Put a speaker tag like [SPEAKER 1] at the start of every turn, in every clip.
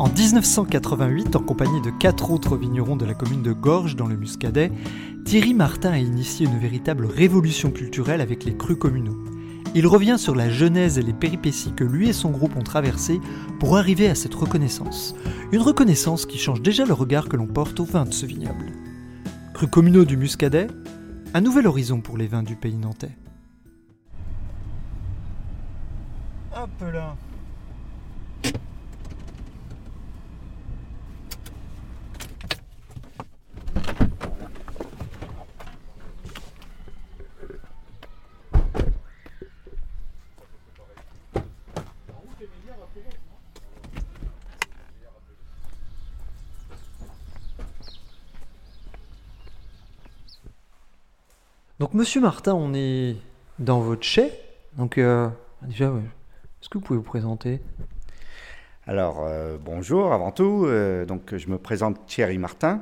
[SPEAKER 1] En 1988, en compagnie de quatre autres vignerons de la commune de Gorges dans le Muscadet, Thierry Martin a initié une véritable révolution culturelle avec les crus communaux. Il revient sur la genèse et les péripéties que lui et son groupe ont traversées pour arriver à cette reconnaissance. Une reconnaissance qui change déjà le regard que l'on porte aux vins de ce vignoble. Crus communaux du Muscadet, un nouvel horizon pour les vins du pays nantais. Hop là Monsieur Martin, on est dans votre chai. Donc, euh, déjà, est-ce que vous pouvez vous présenter?
[SPEAKER 2] Alors, euh, bonjour avant tout. Euh, donc, je me présente Thierry Martin.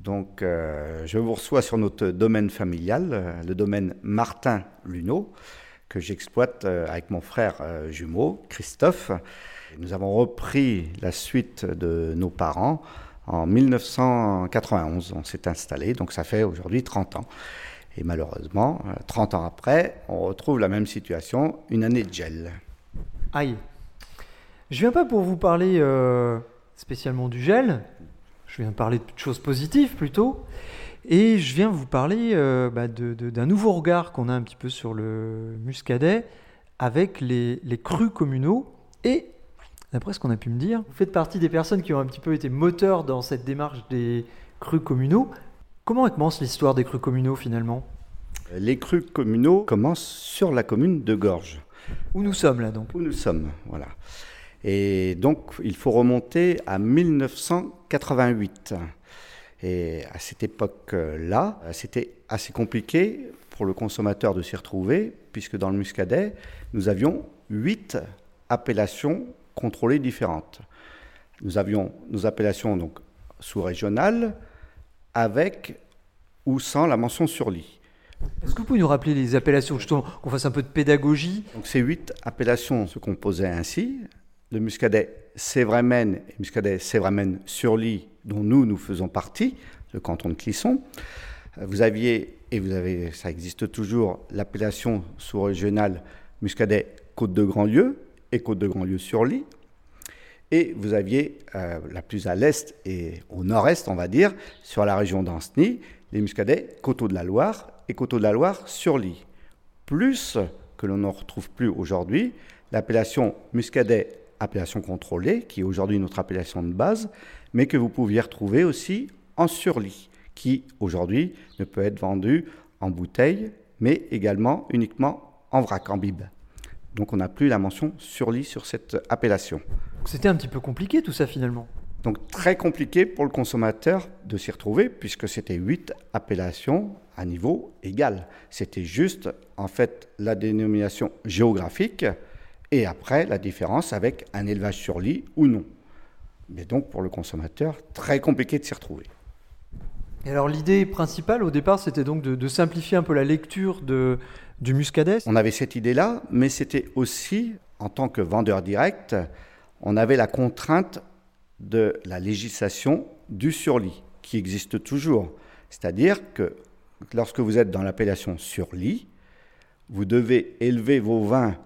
[SPEAKER 2] Donc, je vous reçois sur notre domaine familial, le domaine Martin-Luneau, que j'exploite avec mon frère jumeau, Christophe. Nous avons repris la suite de nos parents en 1991. On s'est installé, donc ça fait aujourd'hui 30 ans. Et malheureusement, 30 ans après, on retrouve la même situation, une année de gel.
[SPEAKER 1] Aïe. Je viens pas pour vous parler euh, spécialement du gel, je viens parler de choses positives plutôt. Et je viens vous parler euh, bah, d'un nouveau regard qu'on a un petit peu sur le muscadet avec les, les crus communaux. Et d'après ce qu'on a pu me dire, vous faites partie des personnes qui ont un petit peu été moteurs dans cette démarche des crus communaux. Comment commence l'histoire des crus communaux finalement?
[SPEAKER 2] Les crus communaux commencent sur la commune de Gorges.
[SPEAKER 1] Où nous sommes là donc?
[SPEAKER 2] Où nous sommes, voilà. Et donc il faut remonter à 1988. Et à cette époque-là, c'était assez compliqué pour le consommateur de s'y retrouver, puisque dans le Muscadet, nous avions huit appellations contrôlées différentes. Nous avions nos appellations donc sous-régionales, avec ou sans la mention sur lit.
[SPEAKER 1] Est-ce que vous pouvez nous rappeler les appellations, justement, qu'on fasse un peu de pédagogie
[SPEAKER 2] Donc ces huit appellations se composaient ainsi. Le muscadet Sévramen et muscadet Sévramen sur lit, dont nous, nous faisons partie, le canton de Clisson. Vous aviez, et vous avez, ça existe toujours, l'appellation sous-régionale muscadet Côte de Grandlieu et Côte de Grandlieu sur lit. Et vous aviez euh, la plus à l'est et au nord-est, on va dire, sur la région d'Anceny, les muscadets Coteaux de la Loire et Coteaux de la Loire sur lit. Plus que l'on n'en retrouve plus aujourd'hui, l'appellation muscadet appellation contrôlée, qui est aujourd'hui notre appellation de base, mais que vous pouviez retrouver aussi en surlit, qui aujourd'hui ne peut être vendu en bouteille, mais également uniquement en vrac, en bib. Donc on n'a plus la mention surlit sur cette appellation.
[SPEAKER 1] C'était un petit peu compliqué tout ça finalement.
[SPEAKER 2] Donc très compliqué pour le consommateur de s'y retrouver puisque c'était huit appellations à niveau égal. C'était juste en fait la dénomination géographique et après la différence avec un élevage sur lit ou non. Mais donc pour le consommateur, très compliqué de s'y retrouver.
[SPEAKER 1] Et alors l'idée principale au départ, c'était donc de, de, simplifier un peu la lecture de, du muscadet
[SPEAKER 2] On avait cette idée-là, mais c'était aussi, en tant que vendeur direct, on avait la contrainte de la législation du surlit, qui existe toujours. C'est-à-dire que lorsque vous êtes dans l'appellation surlit, vous devez élever vos vins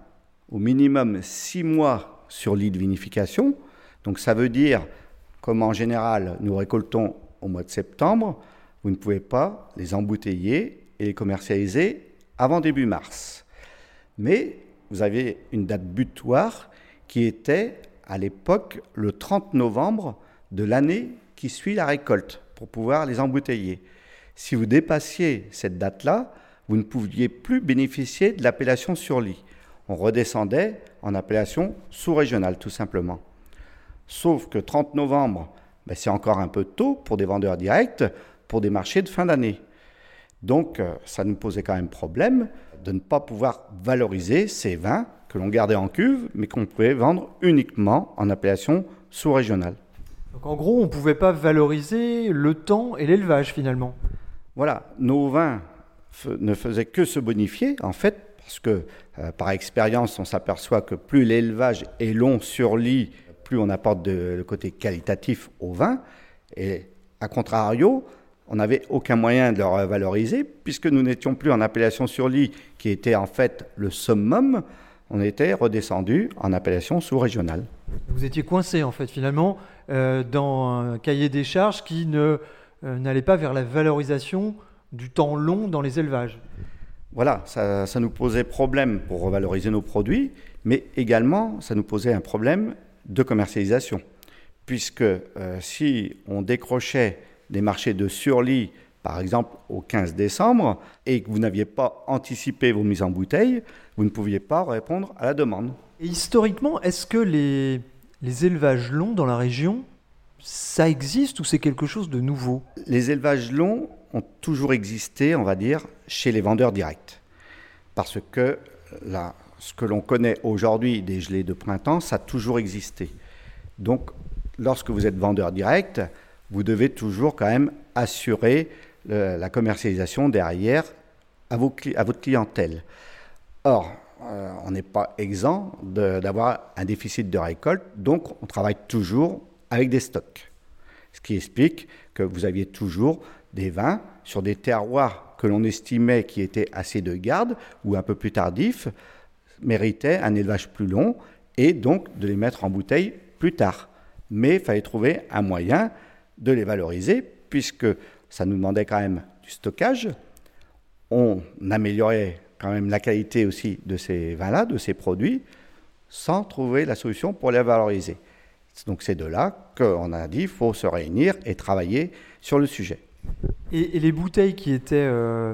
[SPEAKER 2] au minimum six mois sur lit de vinification. Donc ça veut dire, comme en général nous récoltons au mois de septembre, vous ne pouvez pas les embouteiller et les commercialiser avant début mars. Mais vous avez une date butoir qui était à l'époque le 30 novembre de l'année qui suit la récolte pour pouvoir les embouteiller. Si vous dépassiez cette date-là, vous ne pouviez plus bénéficier de l'appellation sur lit. on redescendait en appellation sous-régionale, tout simplement. Sauf que 30 novembre, ben, c'est encore un peu tôt pour des vendeurs directs, pour des marchés de fin d'année. Donc, euh, ça nous posait quand même problème de ne pas pouvoir valoriser ces vins que l'on gardait en cuve, mais qu'on pouvait vendre uniquement en appellation sous-régionale.
[SPEAKER 1] Donc en gros, on ne pouvait pas valoriser le temps et l'élevage finalement.
[SPEAKER 2] Voilà, nos vins ne faisaient que se bonifier, en fait, parce que euh, par expérience, on s'aperçoit que plus l'élevage est long sur lit, plus on apporte de, le côté qualitatif au vin. Et à contrario, on n'avait aucun moyen de le valoriser, puisque nous n'étions plus en appellation sur lit, qui était en fait le summum, on était redescendu en appellation sous-régionale.
[SPEAKER 1] Vous étiez coincé en fait finalement euh, dans un cahier des charges qui ne euh, n'allait pas vers la valorisation du temps long dans les élevages
[SPEAKER 2] voilà, ça, nous posait problème pour revaloriser nos produits, mais également ça nous posait un problème de commercialisation. Puisque euh, si on décrochait des marchés de surlit, par exemple au 15 décembre, et que vous n'aviez pas anticipé vos mises en bouteille, vous ne pouviez pas répondre à la demande.
[SPEAKER 1] Et historiquement, est-ce que les, les élevages longs dans la région, ça existe ou c'est quelque chose de nouveau?
[SPEAKER 2] Les élevages longs ont toujours existé, on va dire, chez les vendeurs directs. Parce que là, ce que l'on connaît aujourd'hui des gelées de printemps, ça a toujours existé. Donc, lorsque vous êtes vendeur direct, vous devez toujours quand même assurer la commercialisation derrière à, à, votre clientèle. Or, euh, on n'est pas exempt d'avoir un déficit de récolte, donc on travaille toujours avec des stocks. Ce qui explique que vous aviez toujours des vins sur des terroirs que l'on estimait qui étaient assez de garde ou un peu plus tardifs, méritaient un élevage plus long et donc de les mettre en bouteille plus tard. Mais il fallait trouver un moyen de les valoriser puisque ça nous demandait quand même du stockage. On améliorait quand même la qualité aussi de ces vins-là, de ces produits, sans trouver la solution pour les valoriser. Donc c'est de là qu'on a dit qu'il faut se réunir et travailler sur le sujet.
[SPEAKER 1] Et, les bouteilles qui étaient euh,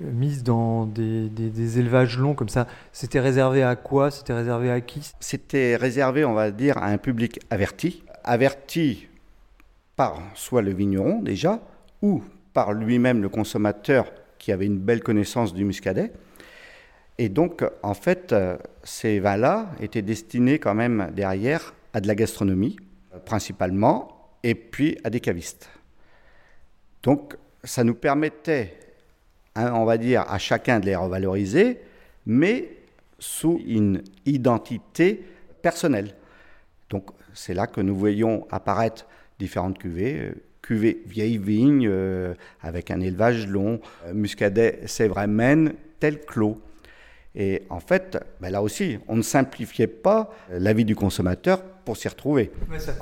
[SPEAKER 1] mises dans des, élevages longs comme ça, c'était réservé à quoi? C'était réservé à qui?
[SPEAKER 2] C'était réservé, on va dire, à un public averti. Averti par soit le vigneron déjà, ou par lui-même le consommateur qui avait une belle connaissance du muscadet. Et donc, en fait, euh, ces vins-là étaient destinés quand même derrière à de la gastronomie, principalement, et puis à des cavistes. Donc, ça nous permettait, hein, on va dire, à chacun de les revaloriser, mais sous une identité personnelle. Donc, c'est là que nous voyons apparaître différentes cuvées. Euh, cuvées vieille vigne, euh, avec un élevage long, euh, muscadet Sèvres Maine, tel clos. Et en fait, ben là aussi, on ne simplifiait pas la vie du consommateur pour s'y retrouver.
[SPEAKER 1] ça,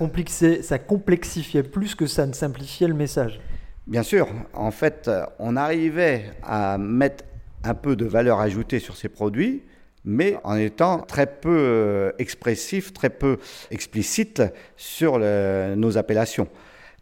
[SPEAKER 1] ça complexifiait plus que ça ne simplifiait le message.
[SPEAKER 2] Bien sûr, en fait, on arrivait à mettre un peu de valeur ajoutée sur ces produits, mais en étant très peu euh, expressif, très peu explicite sur nos appellations.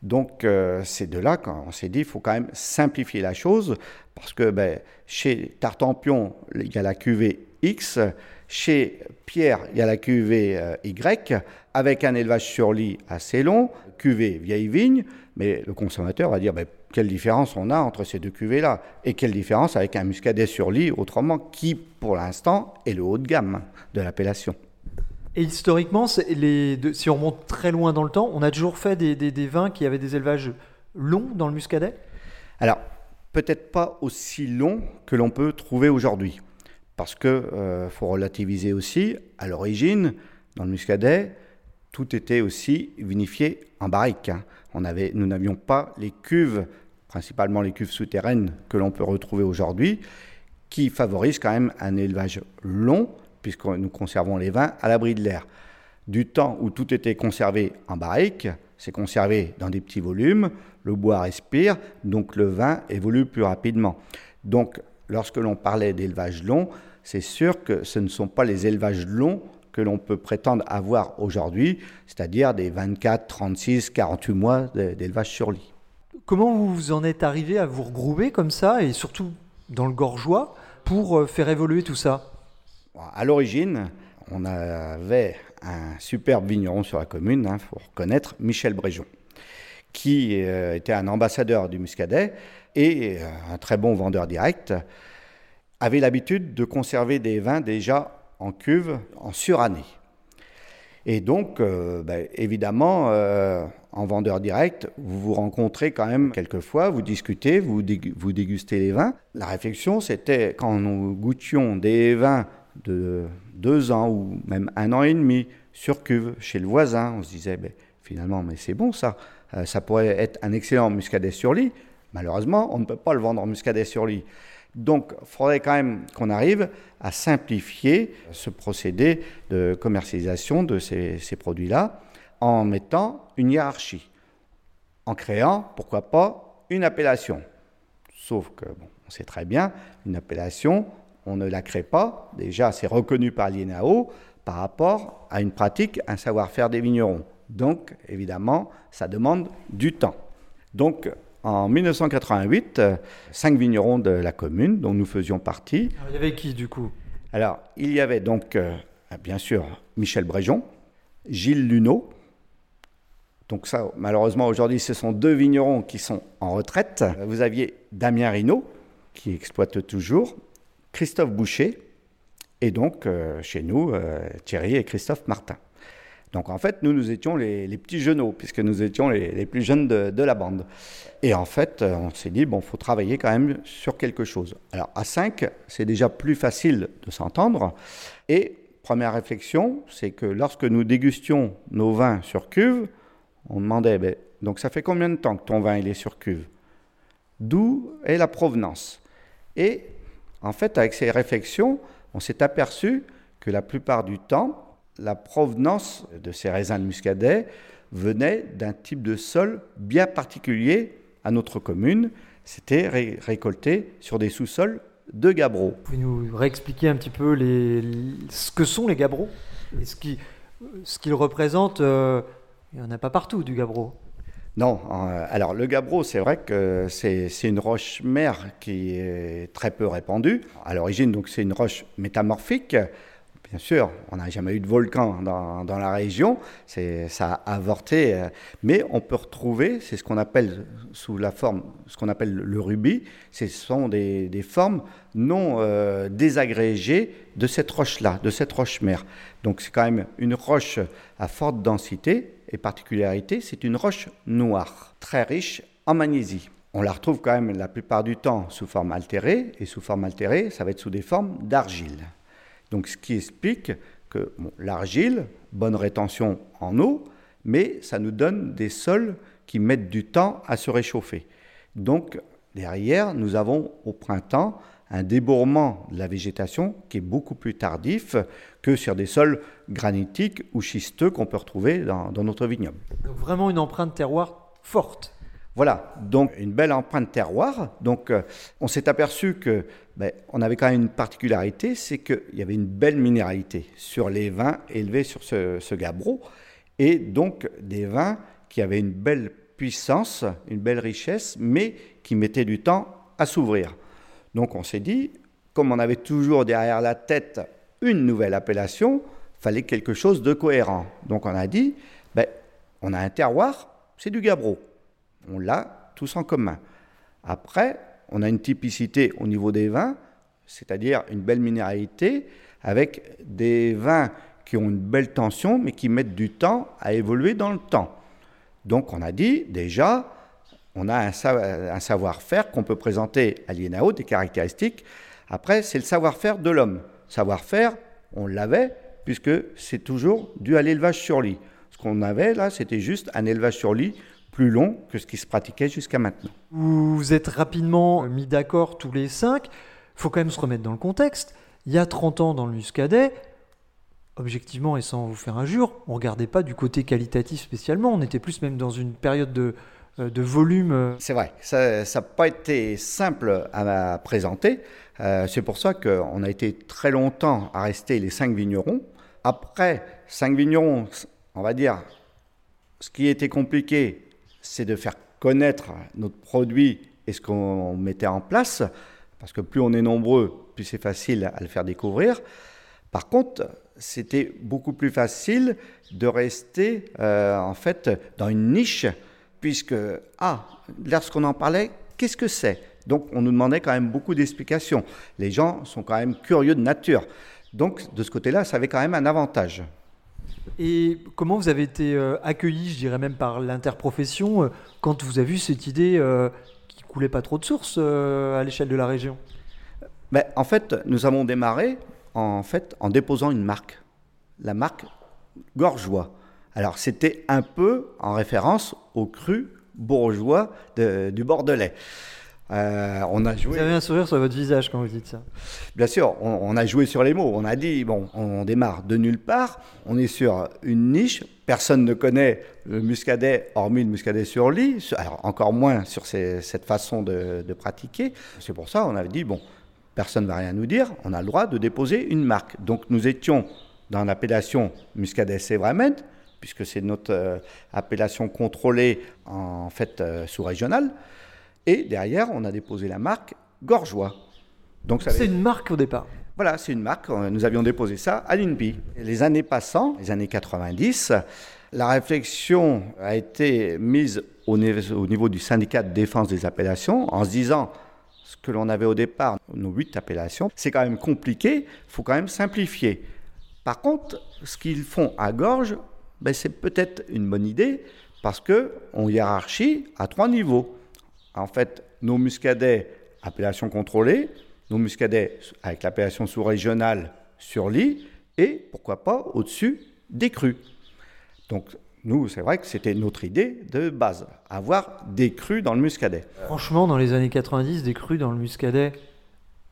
[SPEAKER 2] Donc euh, c'est de là qu'on s'est dit, il faut quand même simplifier la chose, parce que ben, chez Tartampion, il y a la cuvée X, chez Pierre, il y a la cuvée euh, Y, avec un élevage sur lit assez long, cuvée vieille vigne, mais le consommateur va dire ben, quelle différence on a entre ces deux cuvées-là? Et quelle différence avec un muscadet sur lit autrement qui, pour l'instant, est le haut de gamme de l'appellation?
[SPEAKER 1] Et historiquement, les si on monte très loin dans le temps, on a toujours fait des, vins qui avaient des élevages longs dans le muscadet?
[SPEAKER 2] Alors, peut-être pas aussi longs que l'on peut trouver aujourd'hui. Parce qu'il euh, faut relativiser aussi, à l'origine, dans le muscadet, tout était aussi vinifié en barrique. Hein. On avait, nous n'avions pas les cuves, principalement les cuves souterraines que l'on peut retrouver aujourd'hui, qui favorisent quand même un élevage long, puisque nous conservons les vins à l'abri de l'air. Du temps où tout était conservé en barrique, c'est conservé dans des petits volumes, le bois respire, donc le vin évolue plus rapidement. Donc, lorsque l'on parlait d'élevage long, c'est sûr que ce ne sont pas les élevages longs que l'on peut prétendre avoir aujourd'hui, c'est-à-dire des 24, 36, 48 mois d'élevage sur lit.
[SPEAKER 1] Comment vous en êtes arrivé à vous regrouper comme ça, et surtout dans le gorgeois, pour euh, faire évoluer tout ça?
[SPEAKER 2] À l'origine, on avait un superbe vigneron sur la commune, il hein, faut reconnaître, Michel Bréjon, qui euh, était un ambassadeur du muscadet et euh, un très bon vendeur direct, avait l'habitude de conserver des vins déjà en cuve en surannée. Et donc, euh, ben, évidemment, en vendeur direct, vous vous rencontrez quand même quelquefois, vous discutez, vous, vous dégustez les vins. La réflexion, c'était quand nous goûtions des vins de deux ans ou même un an et demi sur cuve chez le voisin. On se disait, ben, finalement, mais c'est bon ça. Euh, ça pourrait être un excellent muscadet sur lit. Malheureusement, on ne peut pas le vendre en muscadet sur lit. Donc, il faudrait quand même qu'on arrive à simplifier ce procédé de commercialisation de ces, ces produits-là en mettant une hiérarchie, en créant, pourquoi pas, une appellation. Sauf que, bon, on sait très bien, une appellation, on ne la crée pas. Déjà, c'est reconnu par l'INAO par rapport à une pratique, un savoir-faire des vignerons. Donc, évidemment, ça demande du temps. Donc, en 1988, cinq vignerons de la commune, dont nous faisions partie.
[SPEAKER 1] il y avait qui, du coup?
[SPEAKER 2] Alors, il y avait donc, euh, bien sûr, Michel Bréjon, Gilles Luneau. Donc ça, malheureusement, aujourd'hui, ce sont deux vignerons qui sont en retraite. Vous aviez Damien Rinaud, qui exploite toujours, Christophe Boucher et donc euh, chez nous euh, Thierry et Christophe Martin. Donc en fait, nous, nous étions les, petits genoux, puisque nous étions les, plus jeunes de, la bande. Et en fait, euh, on s'est dit, bon, faut travailler quand même sur quelque chose. Alors à 5, c'est déjà plus facile de s'entendre. Et première réflexion, c'est que lorsque nous dégustions nos vins sur cuve, on demandait, ben, donc ça fait combien de temps que ton vin est sur cuve? D'où est la provenance? Et en fait, avec ces réflexions, on s'est aperçu que la plupart du temps, la provenance de ces raisins de muscadet venait d'un type de sol bien particulier à notre commune. C'était récolté sur des sous-sols de gabbro.
[SPEAKER 1] Vous pouvez nous réexpliquer un petit peu ce que sont les gabbros et ce qu'ils représentent euh, Il n'y en a pas partout du gabbro.
[SPEAKER 2] Non, euh, alors le gabbro, c'est vrai que c'est une roche mère qui est très peu répandue. À l'origine, donc c'est une roche métamorphique. Bien sûr, on n'a jamais eu de volcan dans, dans la région, ça a avorté, euh, mais on peut retrouver, c'est ce qu'on appelle sous la forme, ce qu'on appelle le rubis, ce sont des, des formes non euh, désagrégées de cette roche-là, de cette roche mère. Donc c'est quand même une roche à forte densité, et particularité, c'est une roche noire, très riche en magnésie. On la retrouve quand même la plupart du temps sous forme altérée, et sous forme altérée, ça va être sous des formes d'argile. Donc ce qui explique que l'argile, bonne rétention en eau, mais ça nous donne des sols qui mettent du temps à se réchauffer. Donc derrière, nous avons au printemps un débourrement de la végétation qui est beaucoup plus tardif que sur des sols granitiques ou schisteux qu'on peut retrouver dans, notre vignoble.
[SPEAKER 1] Donc vraiment une empreinte terroir forte.
[SPEAKER 2] Voilà, donc une belle empreinte terroir. Donc euh, on s'est aperçu que ben, on avait quand même une particularité, c'est qu'il y avait une belle minéralité sur les vins élevés sur ce, ce gabbro, et donc des vins qui avaient une belle puissance, une belle richesse, mais qui mettaient du temps à s'ouvrir. Donc on s'est dit, comme on avait toujours derrière la tête une nouvelle appellation, fallait quelque chose de cohérent. Donc on a dit, ben, on a un terroir, c'est du gabbro. On l'a tous en commun. Après, on a une typicité au niveau des vins, c'est-à-dire une belle minéralité, avec des vins qui ont une belle tension, mais qui mettent du temps à évoluer dans le temps. Donc on a dit déjà, on a un, savoir-faire qu'on peut présenter à l'INAO, des caractéristiques. Après, c'est le savoir-faire de l'homme. Savoir-faire, on l'avait, puisque c'est toujours dû à l'élevage sur lit. Ce qu'on avait là, c'était juste un élevage sur lit plus long que ce qui se pratiquait jusqu'à maintenant.
[SPEAKER 1] Vous êtes rapidement mis d'accord tous les cinq. Il faut quand même se remettre dans le contexte. Il y a 30 ans dans le Muscadet, objectivement et sans vous faire injure, on ne regardait pas du côté qualitatif spécialement. On était plus même dans une période de, de volume. Euh.
[SPEAKER 2] C'est vrai, ça n'a pas été simple à présenter. Euh, c'est pour ça qu'on a été très longtemps à rester les cinq vignerons. Après, cinq vignerons, on va dire, ce qui était compliqué, c'est de faire connaître notre produit et ce qu'on mettait en place, parce que plus on est nombreux, plus c'est facile à le faire découvrir. Par contre, c'était beaucoup plus facile de rester euh, en fait dans une niche, puisque, ah, lorsqu'on en parlait, qu'est-ce que c'est? Donc on nous demandait quand même beaucoup d'explications. Les gens sont quand même curieux de nature. Donc de ce côté-là, ça avait quand même un avantage.
[SPEAKER 1] Et comment vous avez été euh, accueilli, je dirais même par l'interprofession, euh, quand vous avez vu cette idée euh, qui coulait pas trop de sources euh, à l'échelle de la région?
[SPEAKER 2] Ben, en fait, nous avons démarré en, fait, en déposant une marque, la marque Gorgeois. Alors, c'était un peu en référence au cru bourgeois de- du Bordelais. Euh, on a joué.
[SPEAKER 1] Vous avez un sourire sur votre visage quand vous dites ça.
[SPEAKER 2] Bien sûr, on, on a joué sur les mots. On a dit, bon, on démarre de nulle part. On est sur une niche. Personne ne connaît le muscadet, hormis le muscadet sur lit. Alors, encore moins sur ces- cette façon de, de pratiquer. C'est pour ça qu'on avait dit, bon, personne ne va rien nous dire. On a le droit de déposer une marque. Donc, nous étions dans l'appellation muscadet Sévramen, puisque c'est notre euh, appellation contrôlée en fait euh, sous-régionale. Et derrière, on a déposé la marque Gorgeois. Donc,
[SPEAKER 1] C'est
[SPEAKER 2] avait-
[SPEAKER 1] une marque au départ.
[SPEAKER 2] voilà, c'est une marque. Euh, Nous avions déposé ça à l'INPI. Les années passant, les années 90, la réflexion a été mise au niveau, au niveau du syndicat de défense des appellations en se disant ce que l'on avait au départ, nos huit appellations, c'est quand même compliqué, il faut quand même simplifier. Par contre, ce qu'ils font à Gorge, ben, c'est peut-être une bonne idée parce qu'on hiérarchie à trois niveaux. En fait, nos muscadets, appellation contrôlée, nos muscadets avec l'appellation sous-régionale sur lit, et pourquoi pas au-dessus des crus. Donc, nous, c'est vrai que c'était notre idée de base, avoir des crus dans le muscadet.
[SPEAKER 1] Franchement, dans les années 90, des crus dans le muscadet,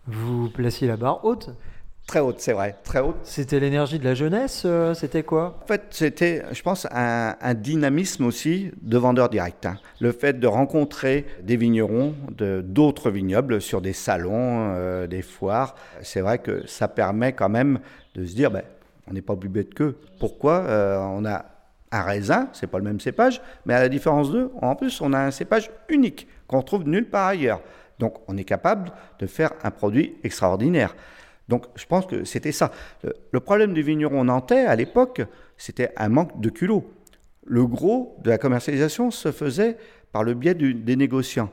[SPEAKER 1] vous placiez la barre haute.
[SPEAKER 2] Très haute, c'est vrai, très haute.
[SPEAKER 1] C'était l'énergie de la jeunesse, euh, c'était quoi?
[SPEAKER 2] En fait, c'était, je pense, un, un dynamisme aussi de vendeur direct. hein. Le fait de rencontrer des vignerons de d'autres vignobles sur des salons, euh, des foires, c'est vrai que ça permet quand même de se dire, ben, on n'est pas plus bête qu'eux. Pourquoi? Euh, On a un raisin, c'est pas le même cépage, mais à la différence d'eux, en plus, on a un cépage unique qu'on trouve nulle part ailleurs. Donc, on est capable de faire un produit extraordinaire. Donc je pense que c'était ça. Le, le problème du vigneron nantais à l'époque, c'était un manque de culot. Le gros de la commercialisation se faisait par le biais des négociants.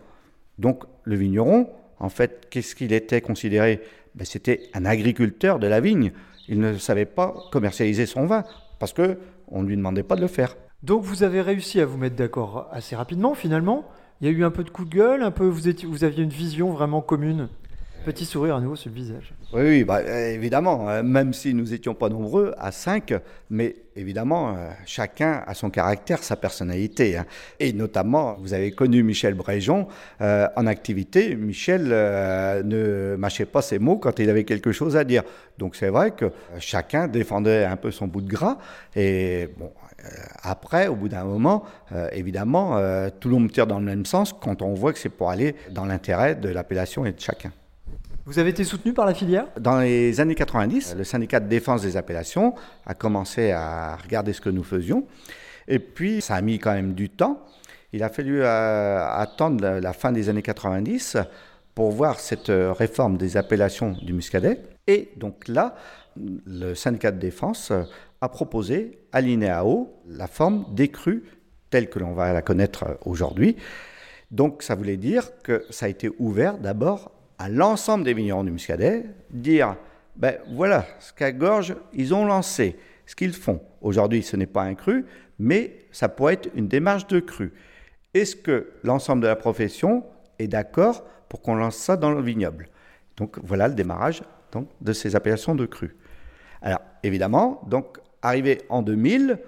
[SPEAKER 2] Donc le vigneron, en fait, qu'est-ce qu'il était considéré? Ben, C'était un agriculteur de la vigne. Il ne savait pas commercialiser son vin parce que on ne lui demandait pas de le faire.
[SPEAKER 1] Donc vous avez réussi à vous mettre d'accord assez rapidement finalement? Il y a eu un peu de coup de gueule, un peu vous, étiez, vous aviez une vision vraiment commune? Petit sourire à nouveau sur le visage.
[SPEAKER 2] Oui, bah, évidemment, euh, même si nous n'étions pas nombreux, à cinq, mais évidemment, euh, chacun a son caractère, sa personnalité. hein. Et notamment, vous avez connu Michel Bréjon euh, en activité. Michel ne mâchait pas ses mots quand il avait quelque chose à dire. Donc c'est vrai que chacun défendait un peu son bout de gras. Et bon, après, au bout d'un moment, évidemment, tout le monde tire dans le même sens quand on voit que c'est pour aller dans l'intérêt de l'appellation et de chacun.
[SPEAKER 1] Vous avez été soutenu par la filière?
[SPEAKER 2] Dans les années 90, le syndicat de défense des appellations a commencé à regarder ce que nous faisions. Et puis, ça a mis quand même du temps. Il a fallu euh, attendre la, la fin des années 90 pour voir cette euh, réforme des appellations du muscadet. Et donc là, le syndicat de défense euh, a proposé à l'INEAO la forme des crues telle que l'on va la connaître aujourd'hui. Donc ça voulait dire que ça a été ouvert d'abord à l'ensemble des vignerons du Muscadet, dire, ben voilà, ce qu'à Gorge, ils ont lancé, ce qu'ils font. Aujourd'hui, ce n'est pas un cru, mais ça pourrait être une démarche de cru. Est-ce que l'ensemble de la profession est d'accord pour qu'on lance ça dans le vignoble? Donc voilà le démarrage de ces appellations de cru. Alors évidemment, donc arrivé en 2000,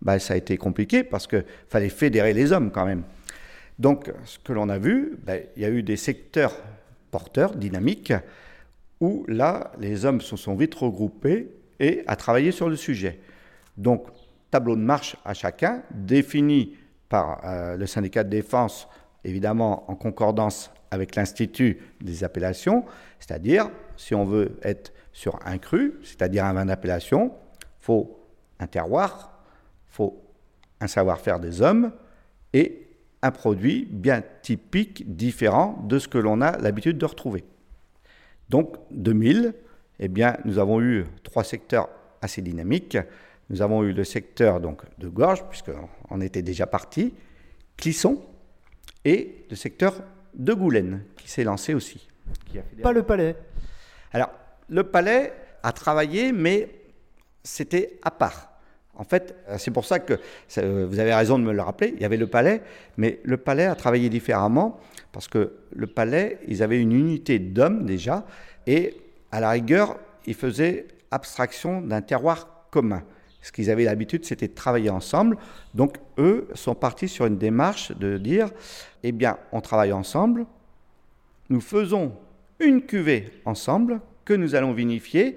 [SPEAKER 2] ben, ça a été compliqué parce qu'il fallait fédérer les hommes quand même. Donc, ce que l'on a vu, ben, il y a eu des secteurs porteurs, dynamiques, où là, les hommes se sont vite regroupés et à travailler sur le sujet. Donc, tableau de marche à chacun, défini par euh, le syndicat de défense, évidemment en concordance avec l'Institut des appellations, c'est-à-dire, si on veut être sur un cru, c'est-à-dire un vin d'appellation, faut un terroir, faut un savoir-faire des hommes et un produit bien typique, différent de ce que l'on a l'habitude de retrouver. Donc 2000, eh bien, nous avons eu trois secteurs assez dynamiques. Nous avons eu le secteur donc, de Gorge, puisqu'on était déjà parti, Clisson, et le secteur de Goulaine, qui s'est lancé aussi.
[SPEAKER 1] Pas le palais.
[SPEAKER 2] Alors, le palais a travaillé, mais c'était à part. En fait, c'est pour ça que vous avez raison de me le rappeler. Il y avait le palais, mais le palais a travaillé différemment parce que le palais, ils avaient une unité d'hommes déjà, et à la rigueur, ils faisaient abstraction d'un terroir commun. Ce qu'ils avaient l'habitude, c'était de travailler ensemble. Donc, eux sont partis sur une démarche de dire eh bien, on travaille ensemble, nous faisons une cuvée ensemble que nous allons vinifier.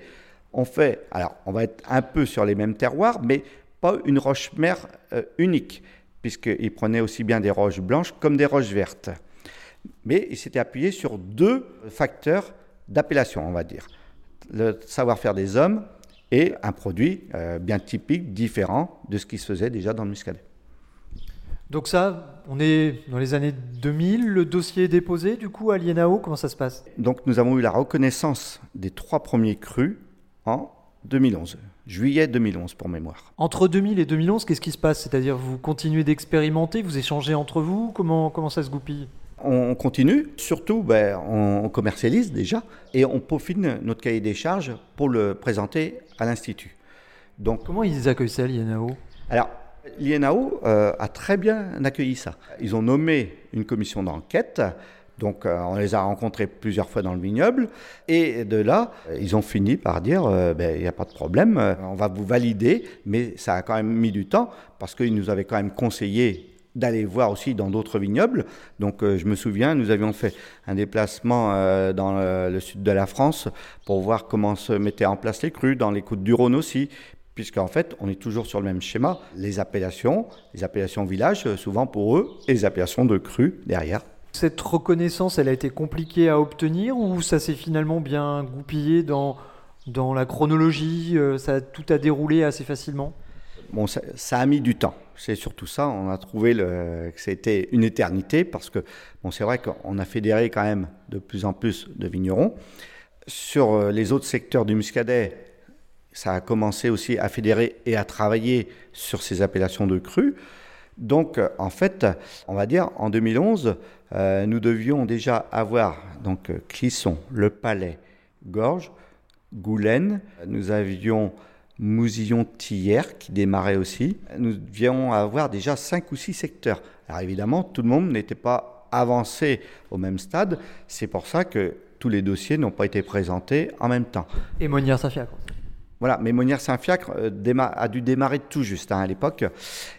[SPEAKER 2] On fait, alors, on va être un peu sur les mêmes terroirs, mais pas une roche-mère euh, unique, puisqu'ils prenaient aussi bien des roches blanches comme des roches vertes. Mais il s'était appuyé sur deux facteurs d'appellation, on va dire. Le savoir-faire des hommes et un produit euh, bien typique, différent de ce qui se faisait déjà dans le muscadet.
[SPEAKER 1] Donc ça, on est dans les années 2000, le dossier est déposé du coup à l'INAO, comment ça se passe?
[SPEAKER 2] Donc nous avons eu la reconnaissance des trois premiers crus en 2011, juillet 2011 pour mémoire.
[SPEAKER 1] Entre 2000 et 2011, qu'est-ce qui se passe? C'est-à-dire vous continuez d'expérimenter, vous échangez entre vous, comment, comment ça se goupille?
[SPEAKER 2] On continue, surtout ben, on commercialise déjà et on peaufine notre cahier des charges pour le présenter à l'Institut.
[SPEAKER 1] Donc, Comment ils accueillent ça, l'INAO
[SPEAKER 2] Alors, l'INAO euh, a très bien accueilli ça. Ils ont nommé une commission d'enquête. Donc, euh, on les a rencontrés plusieurs fois dans le vignoble. Et de là, ils ont fini par dire ben, il n'y a pas de problème, on va vous valider. Mais ça a quand même mis du temps parce qu'ils nous avaient quand même conseillé d'aller voir aussi dans d'autres vignobles. Donc euh, je me souviens, nous avions fait un déplacement euh, dans le, sud de la France pour voir comment se mettaient en place les crues, dans les Côtes du Rhône aussi, puisqu'en fait on est toujours sur le même schéma, les appellations, les appellations village, euh, souvent pour eux, et les appellations de crues derrière.
[SPEAKER 1] Cette reconnaissance, elle a été compliquée à obtenir ou ça s'est finalement bien goupillé dans, dans la chronologie, ça, tout a déroulé assez facilement?
[SPEAKER 2] Bon, ça, a mis du temps. C'est surtout ça. On a trouvé le, que c'était une éternité parce que, bon, c'est vrai qu'on a fédéré quand même de plus en plus de vignerons. Sur euh, les autres secteurs du muscadet, ça a commencé aussi à fédérer et à travailler sur ces appellations de crues. Donc, euh, en fait, on va dire, en 2011, euh, nous devions déjà avoir donc Clisson, Le Palais, Gorge, Goulaine. Nous avions Mousillon-Thiers qui démarrait aussi. Nous devions avoir déjà cinq ou six secteurs. Alors évidemment, tout le monde n'était pas avancé au même stade. C'est pour ça que tous les dossiers n'ont pas été présentés en même temps.
[SPEAKER 1] Et Monière-Saint-Fiacre
[SPEAKER 2] voilà, mais Monière-Saint-Fiacre euh, a dû démarrer tout juste hein, à l'époque.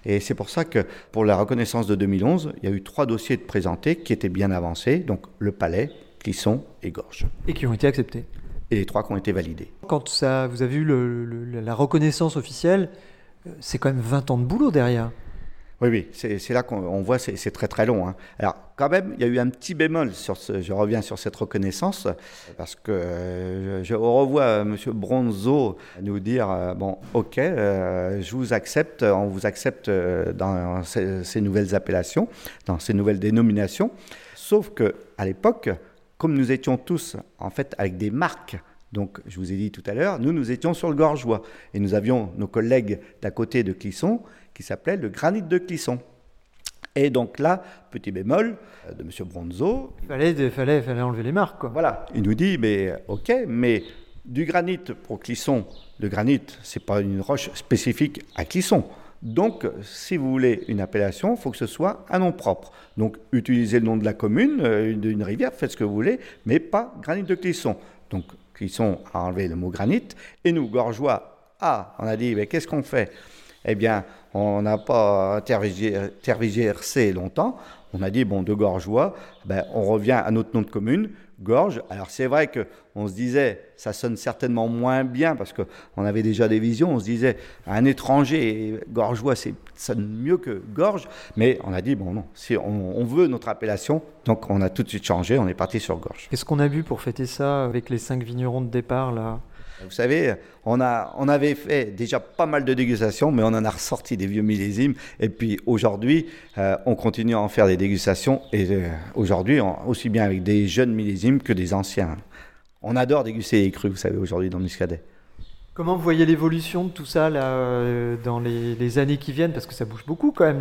[SPEAKER 2] Et c'est pour ça que pour la reconnaissance de 2011, il y a eu trois dossiers de présentés qui étaient bien avancés, donc le Palais, Clisson et Gorge.
[SPEAKER 1] Et qui ont été acceptés
[SPEAKER 2] et les trois qui ont été validés.
[SPEAKER 1] Quand ça, vous avez eu la reconnaissance officielle, euh, c'est quand même 20 ans de boulot derrière.
[SPEAKER 2] Oui, oui, c'est là qu'on voit, c'est très très long. Hein. Alors, quand même, il y a eu un petit bémol sur je reviens sur cette reconnaissance, parce que euh, je, revois euh, M. Bronzo nous dire, bon, ok, je vous accepte, on vous accepte dans ces, ces, nouvelles appellations, dans ces nouvelles dénominations, sauf que à l'époque, comme nous étions tous en fait avec des marques, donc je vous ai dit tout à l'heure, nous nous étions sur le Gorgeois et nous avions nos collègues d'à côté de Clisson qui s'appelait le granit de Clisson. Et donc là, petit bémol euh, de M. Bronzo.
[SPEAKER 1] Il fallait, fallait, fallait enlever les marques. Quoi.
[SPEAKER 2] Voilà. Il nous dit, mais ok, mais du granit pour Clisson, le granit, c'est pas une roche spécifique à Clisson. Donc, si vous voulez une appellation, il faut que ce soit un nom propre. Donc, utilisez le nom de la commune, euh, d'une rivière, faites ce que vous voulez, mais pas granit de Clisson. Donc, Clisson a enlevé le mot granit. Et nous, Gorgeois, ah, on a dit, mais qu'est-ce qu'on fait? Eh bien, on n'a pas tergiversé longtemps. On a dit, bon, de Gorgeois, ben, on revient à notre nom de commune, Gorge. Alors c'est vrai qu'on se disait, ça sonne certainement moins bien parce qu'on avait déjà des visions, on se disait, un étranger, Gorgeois, ça sonne mieux que Gorge, mais on a dit, bon non, si on, veut notre appellation, donc on a tout de suite changé, on est parti sur Gorge.
[SPEAKER 1] Qu'est-ce qu'on a bu pour fêter ça avec les cinq vignerons de départ là?
[SPEAKER 2] Vous savez, on, a, on avait fait déjà pas mal de dégustations, mais on en a ressorti des vieux millésimes. Et puis aujourd'hui, euh, on continue à en faire des dégustations. Et euh, aujourd'hui, aussi bien avec des jeunes millésimes que des anciens. On adore déguster les crus, vous savez, aujourd'hui dans muscadet.
[SPEAKER 1] Comment vous voyez l'évolution de tout ça là, euh, dans les, années qui viennent? Parce que ça bouge beaucoup quand même.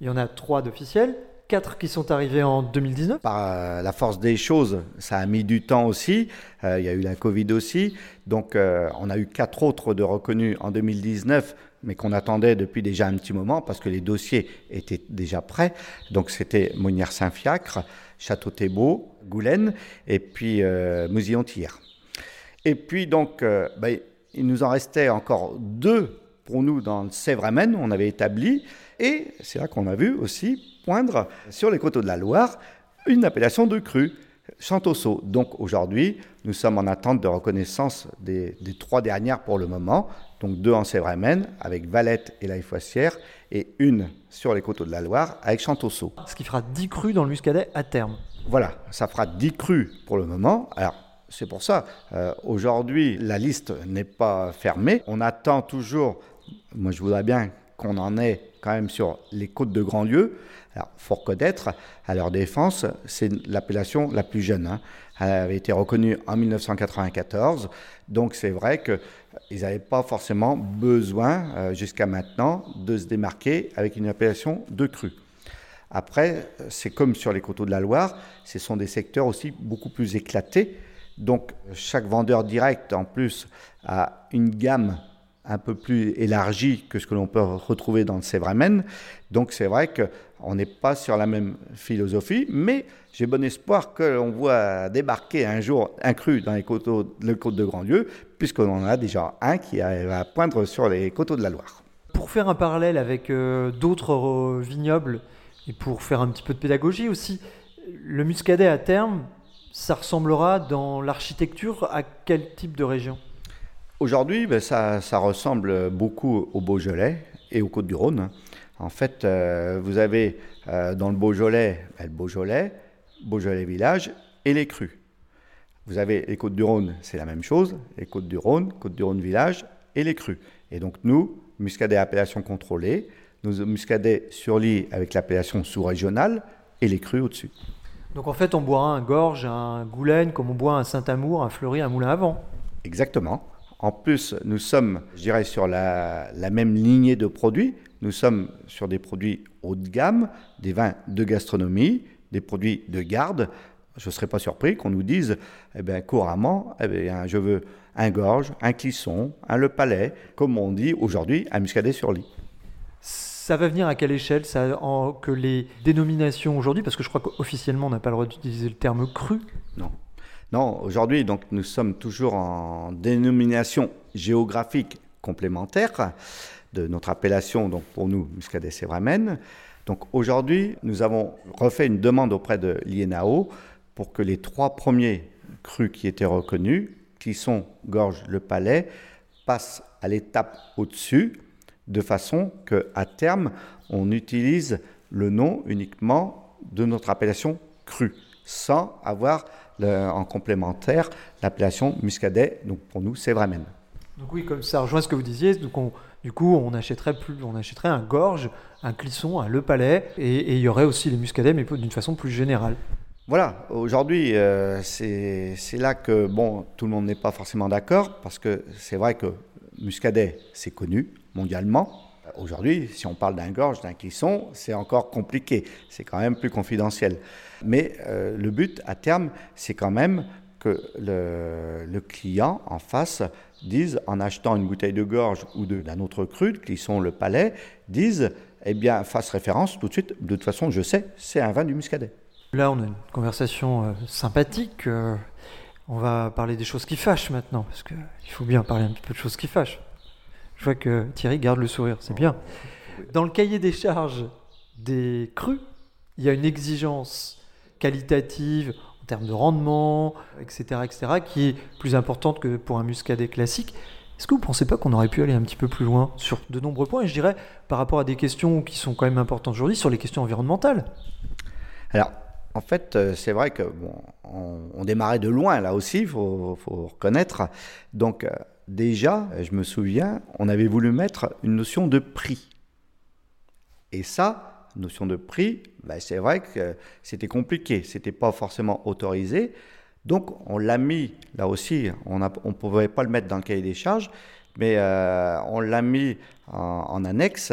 [SPEAKER 1] Il y en a trois d'officiels, quatre qui sont arrivés en 2019.
[SPEAKER 2] Par euh, la force des choses, ça a mis du temps aussi. Euh, il y a eu la Covid aussi. Donc, euh, on a eu quatre autres de reconnus en 2019, mais qu'on attendait depuis déjà un petit moment parce que les dossiers étaient déjà prêts. Donc, c'était Monnière-Saint-Fiacre, Château-Thébault, Goulaine et puis euh, Mousillon-Thiers. Et puis, donc, ben, il nous en restait encore deux pour nous dans le Sèvres-Amène, on avait établi. Et c'est là qu'on a vu aussi poindre sur les coteaux de la Loire une appellation de crue, Chantosso. Donc aujourd'hui, nous sommes en attente de reconnaissance des, des trois dernières pour le moment. Donc deux en Sèvres-Amène avec Valette et la Foissière et une sur les coteaux de la Loire avec Chantosso.
[SPEAKER 1] Ce qui fera 10 crus dans le muscadet à terme.
[SPEAKER 2] Voilà, ça fera 10 crus pour le moment. Alors, c'est pour ça, euh, aujourd'hui, la liste n'est pas fermée. On attend toujours, moi je voudrais bien qu'on en ait quand même sur les côtes de Grandlieu. Alors, faut reconnaître, à leur défense, c'est l'appellation la plus jeune. hein. Elle avait été reconnue en 1994, donc c'est vrai qu'ils n'avaient pas forcément besoin, euh, jusqu'à maintenant, de se démarquer avec une appellation de crue. Après, c'est comme sur les coteaux de la Loire, ce sont des secteurs aussi beaucoup plus éclatés. Donc, chaque vendeur direct, en plus, a une gamme un peu plus élargie que ce que l'on peut retrouver dans le Sévramen. Donc, c'est vrai qu'on n'est pas sur la même philosophie, mais j'ai bon espoir que l'on voit débarquer un jour un cru dans les coteaux, le côte de Grandlieu, puisqu'on en a déjà un qui va poindre sur les coteaux de la Loire.
[SPEAKER 1] Pour faire un parallèle avec euh, d'autres euh, vignobles et pour faire un petit peu de pédagogie aussi, le muscadet à terme, ça ressemblera dans l'architecture à quel type de région?
[SPEAKER 2] Aujourd'hui, ben, ça, ça ressemble beaucoup au Beaujolais et aux Côtes-du-Rhône. En fait, euh, vous avez euh, dans le Beaujolais, ben, le Beaujolais, Beaujolais village et les crus. Vous avez les Côtes-du-Rhône, c'est la même chose, les Côtes-du-Rhône, Côtes-du-Rhône village et les crus. Et donc nous, muscadet appellation contrôlée, nous muscadet sur lit avec l'appellation sous-régionale et les crus au-dessus.
[SPEAKER 1] Donc en fait, on boira un Gorge, un Goulaine, comme on boit un Saint-Amour, un Fleury, un Moulin à Vent.
[SPEAKER 2] Exactement. En plus, nous sommes, je dirais, sur la, la même lignée de produits. Nous sommes sur des produits haut de gamme, des vins de gastronomie, des produits de garde. Je ne serais pas surpris qu'on nous dise, eh bien, couramment, eh bien, je veux un gorge, un clisson, un le palais, comme on dit aujourd'hui, un muscadet sur lit.
[SPEAKER 1] Ça va venir à quelle échelle ça, en- que les dénominations aujourd'hui, parce que je crois qu'officiellement on n'a pas le droit d'utiliser le terme cru,
[SPEAKER 2] Non. Non, aujourd'hui, donc, nous sommes toujours en dénomination géographique complémentaire de notre appellation, donc pour nous, Muscadet Sévramen. Donc aujourd'hui, nous avons refait une demande auprès de l'INAO pour que les trois premiers crus qui étaient reconnus, qui sont Gorge, le Palais, passent à l'étape au-dessus, de façon qu'à terme, on utilise le nom uniquement de notre appellation crue, sans avoir le- en complémentaire l'appellation Muscadet, donc pour nous, c'est Vramen.
[SPEAKER 1] Donc oui, comme ça rejoint ce que vous disiez, donc on- du coup on achèterait, plus, on achèterait un Gorge, un Clisson, un Le Palais, et, et il y aurait aussi les muscadets, mais d'une façon plus générale.
[SPEAKER 2] Voilà, aujourd'hui, euh, c'est c'est là que bon, tout le monde n'est pas forcément d'accord, parce que c'est vrai que Muscadet, c'est connu mondialement. Aujourd'hui, si on parle d'un gorge, d'un clisson, c'est encore compliqué, c'est quand même plus confidentiel. Mais euh, le but, à terme, c'est quand même que le, client en face dise, en achetant une bouteille de gorge ou de- d'un autre cru, le clisson, le palais, dise, eh bien, fasse référence tout de suite, de toute façon, je sais, c'est un vin du Muscadet.
[SPEAKER 1] Là on a une conversation euh, sympathique, euh, on va parler des choses qui fâchent maintenant, parce qu'il faut bien parler un petit peu de choses qui fâchent. Je vois que Thierry garde le sourire, c'est bien. Dans le cahier des charges des crus, il y a une exigence qualitative en termes de rendement, etc., etc., qui est plus importante que pour un muscadet classique. Est-ce que vous ne pensez pas qu'on aurait pu aller un petit peu plus loin sur de nombreux points, et je dirais par rapport à des questions qui sont quand même importantes aujourd'hui, sur les questions environnementales
[SPEAKER 2] Alors, en fait, euh, c'est vrai que bon, on, on démarrait de loin là aussi, il faut, faut reconnaître. Donc, euh, déjà, je me souviens, on avait voulu mettre une notion de prix. Et ça, notion de prix, ben, c'est vrai que c'était compliqué, c'était pas forcément autorisé. Donc on l'a mis, là aussi, on ne pouvait pas le mettre dans le cahier des charges, mais euh, on l'a mis en, annexe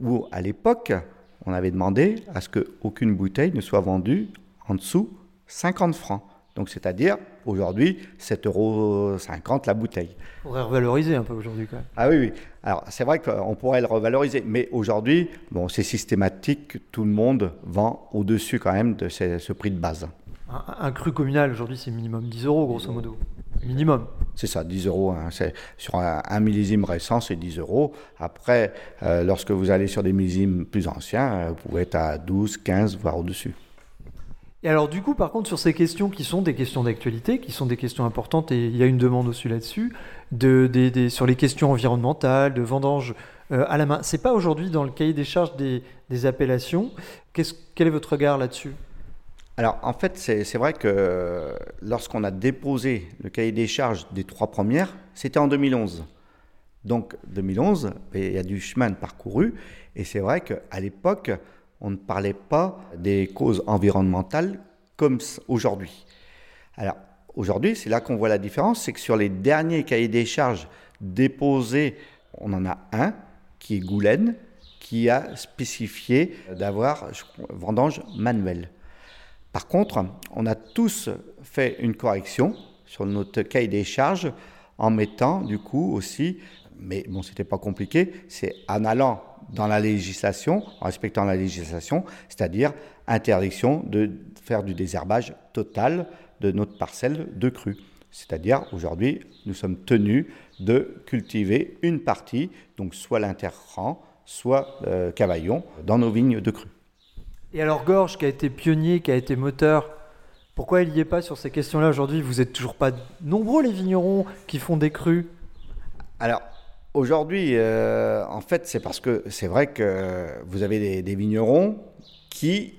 [SPEAKER 2] où à l'époque, on avait demandé à ce qu'aucune bouteille ne soit vendue en dessous 50 francs. Donc c'est-à-dire aujourd'hui 7,50 euros la bouteille.
[SPEAKER 1] On pourrait revaloriser un peu aujourd'hui quand même.
[SPEAKER 2] Ah oui, oui. Alors c'est vrai qu'on pourrait le revaloriser, mais aujourd'hui, bon, c'est systématique, tout le monde vend au-dessus quand même de ce, prix de base.
[SPEAKER 1] Un, cru communal aujourd'hui c'est minimum 10 euros grosso modo. Minimum.
[SPEAKER 2] C'est ça, 10 euros. Hein. Sur un, millésime récent, c'est 10 euros. Après, euh, lorsque vous allez sur des millésimes plus anciens, euh, vous pouvez être à 12, 15, voire au-dessus.
[SPEAKER 1] Et alors du coup, par contre, sur ces questions qui sont des questions d'actualité, qui sont des questions importantes, et il y a une demande aussi là-dessus, de, sur les questions environnementales, de vendange euh, à la main, c'est pas aujourd'hui dans le cahier des charges des, appellations. quel est votre regard là-dessus?
[SPEAKER 2] Alors en fait, c'est vrai que lorsqu'on a déposé le cahier des charges des trois premières, c'était en 2011. Donc 2011, il y a du chemin parcouru, et c'est vrai qu'à l'époque, on ne parlait pas des causes environnementales comme aujourd'hui. Alors aujourd'hui, c'est là qu'on voit la différence, c'est que sur les derniers cahiers des charges déposés, on en a un qui est Goulen, qui a spécifié d'avoir vendange manuelle. Par contre, on a tous fait une correction sur notre cahier des charges en mettant du coup aussi, mais bon, c'était pas compliqué, c'est en allant dans la législation, en respectant la législation, c'est-à-dire interdiction de faire du désherbage total de notre parcelle de cru. C'est-à-dire aujourd'hui, nous sommes tenus de cultiver une partie, donc soit l'interrang, soit euh, cavaillon, dans nos vignes de cru.
[SPEAKER 1] Et alors Gorge, qui a été pionnier, qui a été moteur, pourquoi il n'y est pas sur ces questions-là aujourd'hui? Vous n'êtes toujours pas nombreux les vignerons qui font des crus
[SPEAKER 2] Alors aujourd'hui, euh, en fait, c'est parce que c'est vrai que vous avez des, vignerons qui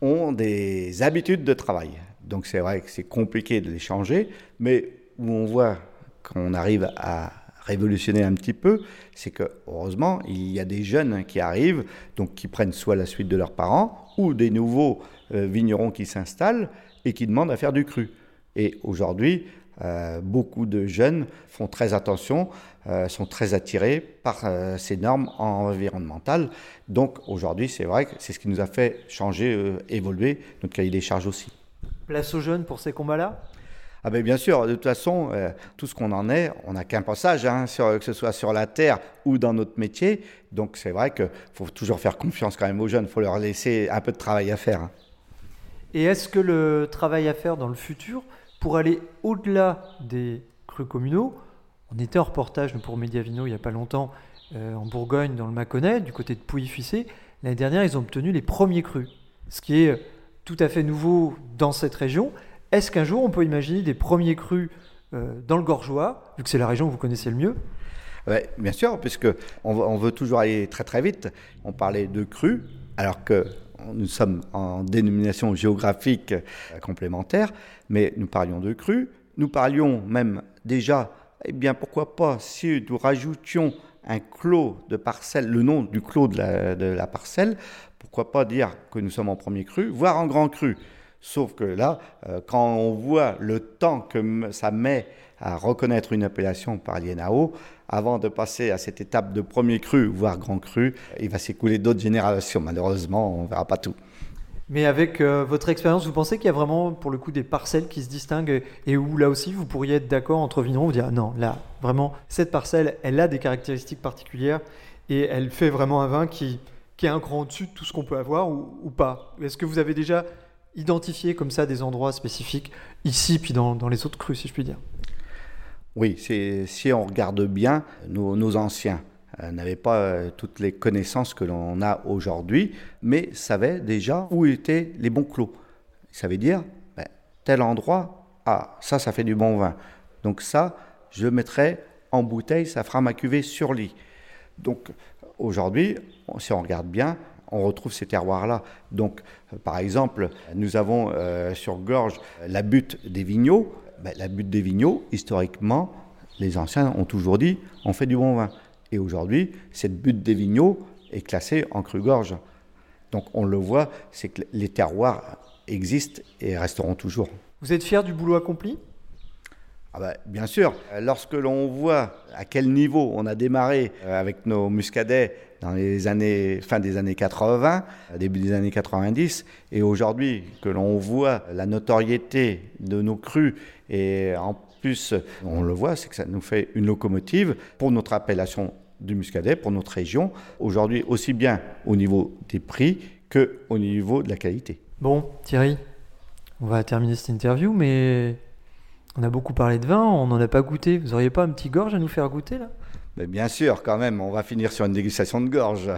[SPEAKER 2] ont des habitudes de travail. Donc c'est vrai que c'est compliqué de les changer, mais où on voit qu'on arrive à révolutionner un petit peu, c'est que heureusement, il y a des jeunes qui arrivent, donc qui prennent soit la suite de leurs parents, ou des nouveaux euh, vignerons qui s'installent et qui demandent à faire du cru. Et aujourd'hui, euh, beaucoup de jeunes font très attention, euh, sont très attirés par ces normes environnementales. Donc aujourd'hui, c'est vrai que c'est ce qui nous a fait changer, évoluer notre cahier des charges aussi.
[SPEAKER 1] Place aux jeunes pour ces combats-là?
[SPEAKER 2] Ah ben bien sûr, de toute façon, euh, tout ce qu'on en est, on n'a qu'un passage, hein, que ce soit sur la terre ou dans notre métier. Donc c'est vrai qu'il faut toujours faire confiance quand même aux jeunes, il faut leur laisser un peu de travail à faire. Hein.
[SPEAKER 1] Et est-ce que le travail à faire dans le futur, pour aller au-delà des crus communaux, on était en reportage pour Mediavino il n'y a pas longtemps euh, en Bourgogne, dans le Mâconnais, du côté de Pouilly-Fuissé. L'année dernière, ils ont obtenu les premiers crus, ce qui est tout à fait nouveau dans cette région. Est-ce qu'un jour on peut imaginer des premiers crus euh, dans le Gorgeois, vu que c'est la région que vous connaissez le mieux?
[SPEAKER 2] Bien sûr, puisque on, veut toujours aller très très vite. On parlait de crus, alors que nous sommes en dénomination géographique euh, complémentaire, mais nous parlions de crus. Nous parlions même déjà, eh bien pourquoi pas, si nous rajoutions un clos de parcelle, le nom du clos de la, de la parcelle, pourquoi pas dire que nous sommes en premier cru, voire en grand cru. Sauf que là, euh, quand on voit le temps que ça met à reconnaître une appellation par l'INAO, avant de passer à cette étape de premier cru, voire grand cru, il va s'écouler d'autres générations. Malheureusement, on ne verra pas tout.
[SPEAKER 1] Mais avec euh, votre expérience, vous pensez qu'il y a vraiment, pour le coup, des parcelles qui se distinguent et où, là aussi, vous pourriez être d'accord entre vignerons, vous dire non, là, vraiment, cette parcelle, elle a des caractéristiques particulières et elle fait vraiment un vin qui, qui est un cran au-dessus de tout ce qu'on peut avoir ou pas? Est-ce que vous avez déjà identifier comme ça des endroits spécifiques ici puis dans, dans les autres crues, si je puis dire
[SPEAKER 2] Oui, si on regarde bien, nos, anciens euh, n'avaient pas euh, toutes les connaissances que l'on a aujourd'hui, mais savaient déjà où étaient les bons clos. Ça veut dire, ben, tel endroit, ah, ça, ça fait du bon vin. Donc ça, je le mettrai en bouteille, ça fera ma cuvée sur lit. Donc aujourd'hui, si on regarde bien, on retrouve ces terroirs-là. Donc, euh, par exemple, nous avons euh, sur Gorge la butte des vignots. Ben, la butte des vignots, historiquement, les anciens ont toujours dit on fait du bon vin. Et aujourd'hui, cette butte des vignots est classée en cru gorge. Donc on le voit, c'est que les terroirs existent et resteront toujours.
[SPEAKER 1] Vous êtes fier du boulot accompli?
[SPEAKER 2] Bah, bien sûr, lorsque l'on voit à quel niveau on a démarré euh, avec nos muscadets dans les années fin des années 80, début des années 90, et aujourd'hui que l'on voit la notoriété de nos crus et en plus on le voit, c'est que ça nous fait une locomotive pour notre appellation du muscadet, pour notre région, aujourd'hui aussi bien au niveau des prix que au niveau de la qualité.
[SPEAKER 1] Bon, Thierry, on va terminer cette interview, mais on a beaucoup parlé de vin, on n'en a pas goûté. Vous auriez pas un petit gorge à nous faire goûter là?
[SPEAKER 2] Mais Bien sûr, quand même, on va finir sur une dégustation de gorge.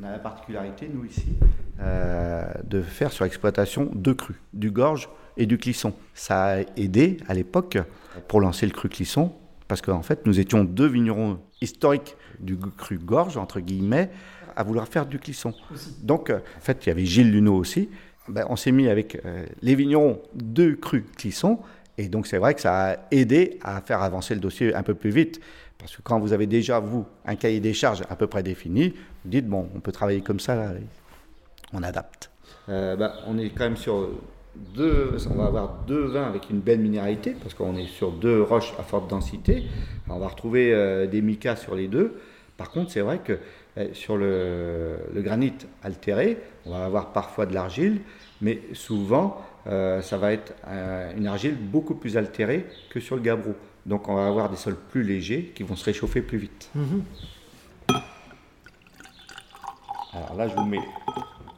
[SPEAKER 2] on a la particularité, nous ici, euh, de faire sur l'exploitation deux crus, du gorge et du clisson. Ça a aidé à l'époque pour lancer le cru clisson, parce qu'en fait, nous étions deux vignerons historiques du cru gorge, entre guillemets, à vouloir faire du clisson. Donc, en fait, il y avait Gilles Luneau aussi, ben, on s'est mis avec euh, les vignerons de cru Clisson. Et donc, c'est vrai que ça a aidé à faire avancer le dossier un peu plus vite. Parce que quand vous avez déjà, vous, un cahier des charges à peu près défini, vous dites, bon, on peut travailler comme ça, on adapte. Euh, ben, on est quand même sur deux, on va avoir deux vins avec une belle minéralité, parce qu'on est sur deux roches à forte densité. on va retrouver euh, des micas sur les deux. Par contre, c'est vrai que sur le, granit altéré, on va avoir parfois de l'argile, mais souvent, euh, ça va être euh, une argile beaucoup plus altérée que sur le gabbro. Donc on va avoir des sols plus légers qui vont se réchauffer plus vite. Mhm. Alors là, je vous mets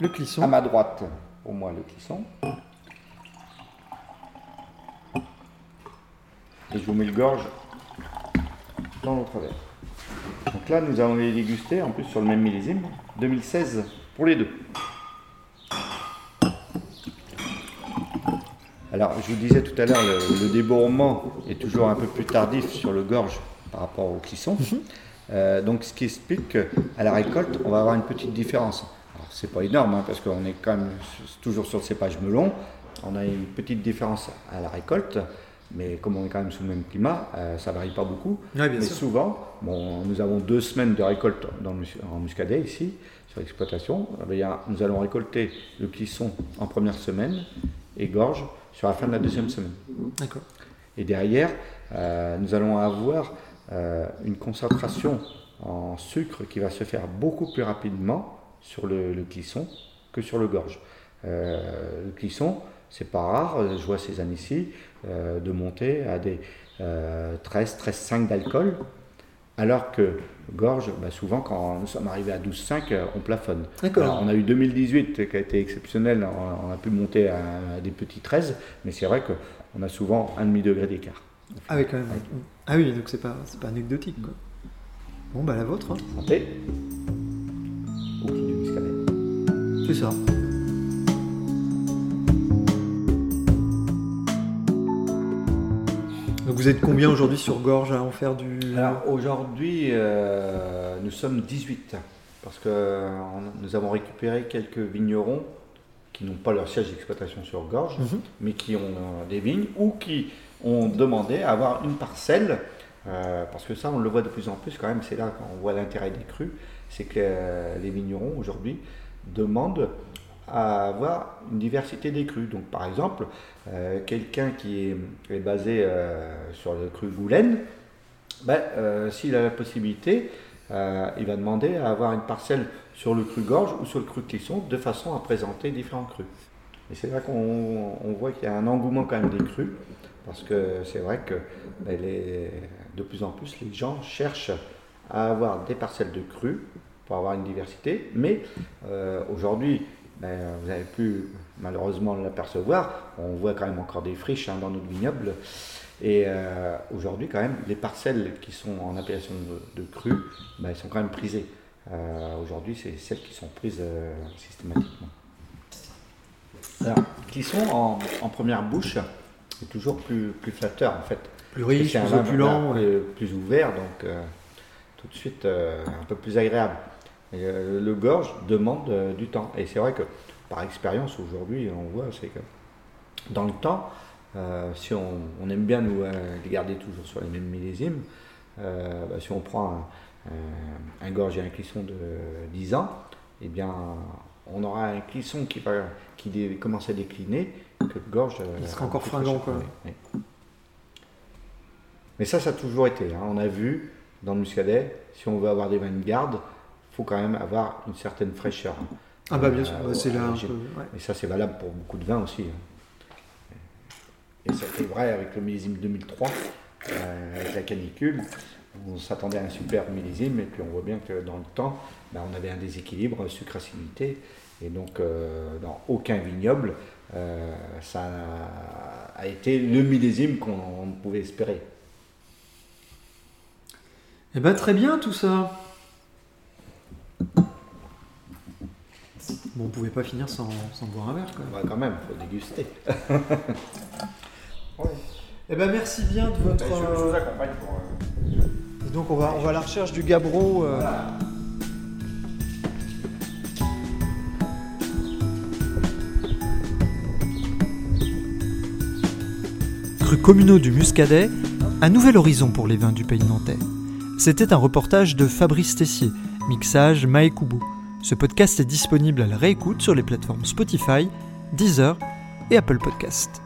[SPEAKER 1] le clisson.
[SPEAKER 2] À ma droite, pour moi, le clisson. Et je vous mets le gorge dans l'autre verre. Donc là, nous allons les déguster en plus sur le même millésime, 2016 pour les deux. Alors, je vous disais tout à l'heure, le, débourrement est toujours un peu plus tardif sur le gorge par rapport au clisson. Mhm. Euh, donc, ce qui explique qu'à la récolte, on va avoir une petite différence. Alors, c'est pas énorme, hein, parce qu'on est quand même toujours sur le cépage melon. On a une petite différence à la récolte. Mais comme on est quand même sous le même climat, euh, ça ne varie pas beaucoup. mais souvent, bon, nous avons deux semaines de récolte dans en muscadet ici, sur l'exploitation. Eh nous allons récolter le clisson en première semaine et gorge sur la fin de la deuxième semaine.
[SPEAKER 1] D'accord.
[SPEAKER 2] Et derrière, euh, nous allons avoir euh, une concentration en sucre qui va se faire beaucoup plus rapidement sur le, le clisson que sur le gorge. le clisson, c'est pas rare, je vois ces années-ci, euh, de monter à des 13, 13,5 d'alcool, alors que gorge, bah, souvent quand nous sommes arrivés à 12,5, euh, on plafonne. Alors, on a eu 2018 qui a été exceptionnel, on, a pu monter à, des petits 13, mais c'est vrai qu'on a souvent un demi degré d'écart.
[SPEAKER 1] Ah oui, quand même. Ah oui, donc c'est pas, pas anecdotique. Quoi. Bon, bah la vôtre. Hein.
[SPEAKER 2] Santé.
[SPEAKER 1] C'est ça. Vous êtes combien aujourd'hui sur Gorge à en faire du...
[SPEAKER 2] Alors aujourd'hui, euh, nous sommes 18 parce que nous avons récupéré quelques vignerons qui n'ont pas leur siège d'exploitation sur Gorge, mhm. mais qui ont euh, des vignes ou qui ont demandé à avoir une parcelle, euh, parce que ça on le voit de plus en plus quand même, c'est là qu'on voit l'intérêt des crues, c'est que les vignerons aujourd'hui demandent à avoir une diversité des crus. Donc par exemple, euh, quelqu'un qui est, basé euh, sur le cru Goulaine, ben, euh, s'il a la possibilité, il va demander à avoir une parcelle sur le cru Gorge ou sur le cru Clisson de façon à présenter différents crus. Et c'est là qu'on voit qu'il y a un engouement quand même des crus, parce que c'est vrai que ben, de plus en plus les gens cherchent à avoir des parcelles de crus pour avoir une diversité, mais aujourd'hui ben, vous avez pu malheureusement l'apercevoir. On voit quand même encore des friches hein, dans notre vignoble. Et euh, aujourd'hui, quand même, les parcelles qui sont en appellation de, cru, ben, elles sont quand même prisées. Euh, aujourd'hui, c'est celles qui sont prises euh, systématiquement. Alors, qui sont en, première bouche, c'est toujours plus, plus flatteur en fait.
[SPEAKER 1] Plus riche, plus opulent.
[SPEAKER 2] Plus, plus, ouvert, donc tout de suite un peu plus agréable. Euh, le gorge demande euh, du temps. Et c'est vrai que par expérience aujourd'hui, on voit, c'est que dans le temps, euh, si on, aime bien nous les garder toujours sur les mêmes millésimes, bah, si on prend un, gorge et un clisson de 10 ans, eh bien, on aura un clisson qui va qui commence à décliner queue de gorge.
[SPEAKER 1] Il sera encore fringant, quoi.
[SPEAKER 2] cher, oui, oui. Mais ça, ça a toujours été. hein. On a vu dans le muscadet, si on veut avoir des vins de garde, faut quand même avoir une certaine fraîcheur.
[SPEAKER 1] Ah bah bien sûr,
[SPEAKER 2] Euh,
[SPEAKER 1] bah, c'est là un
[SPEAKER 2] j'ai-
[SPEAKER 1] peu. ouais.
[SPEAKER 2] Et ça, c'est valable pour beaucoup de vins aussi. hein. Et c'était vrai avec le millésime 2003, euh, avec la canicule. On s'attendait à un super millésime, et puis on voit bien que dans le temps, bah, on avait un déséquilibre sucre-acidité. Et donc, euh, dans aucun vignoble, ça a été le millésime qu'on pouvait espérer.
[SPEAKER 1] Eh ben très bien tout ça. Bon, on pouvait pas finir sans, sans boire un verre quand même.
[SPEAKER 2] Ouais, quand même, il faut déguster.
[SPEAKER 1] Eh ben merci bien de votre. euh,
[SPEAKER 2] accompagne pour. euh,
[SPEAKER 1] Et donc on va, on va à la recherche du Gabro. euh, Cru communaux du Muscadet, un nouvel horizon pour les vins du pays nantais. C'était un reportage de Fabrice Tessier, mixage Maekubo. Ce podcast est disponible à la réécoute sur les plateformes Spotify, Deezer et Apple Podcast.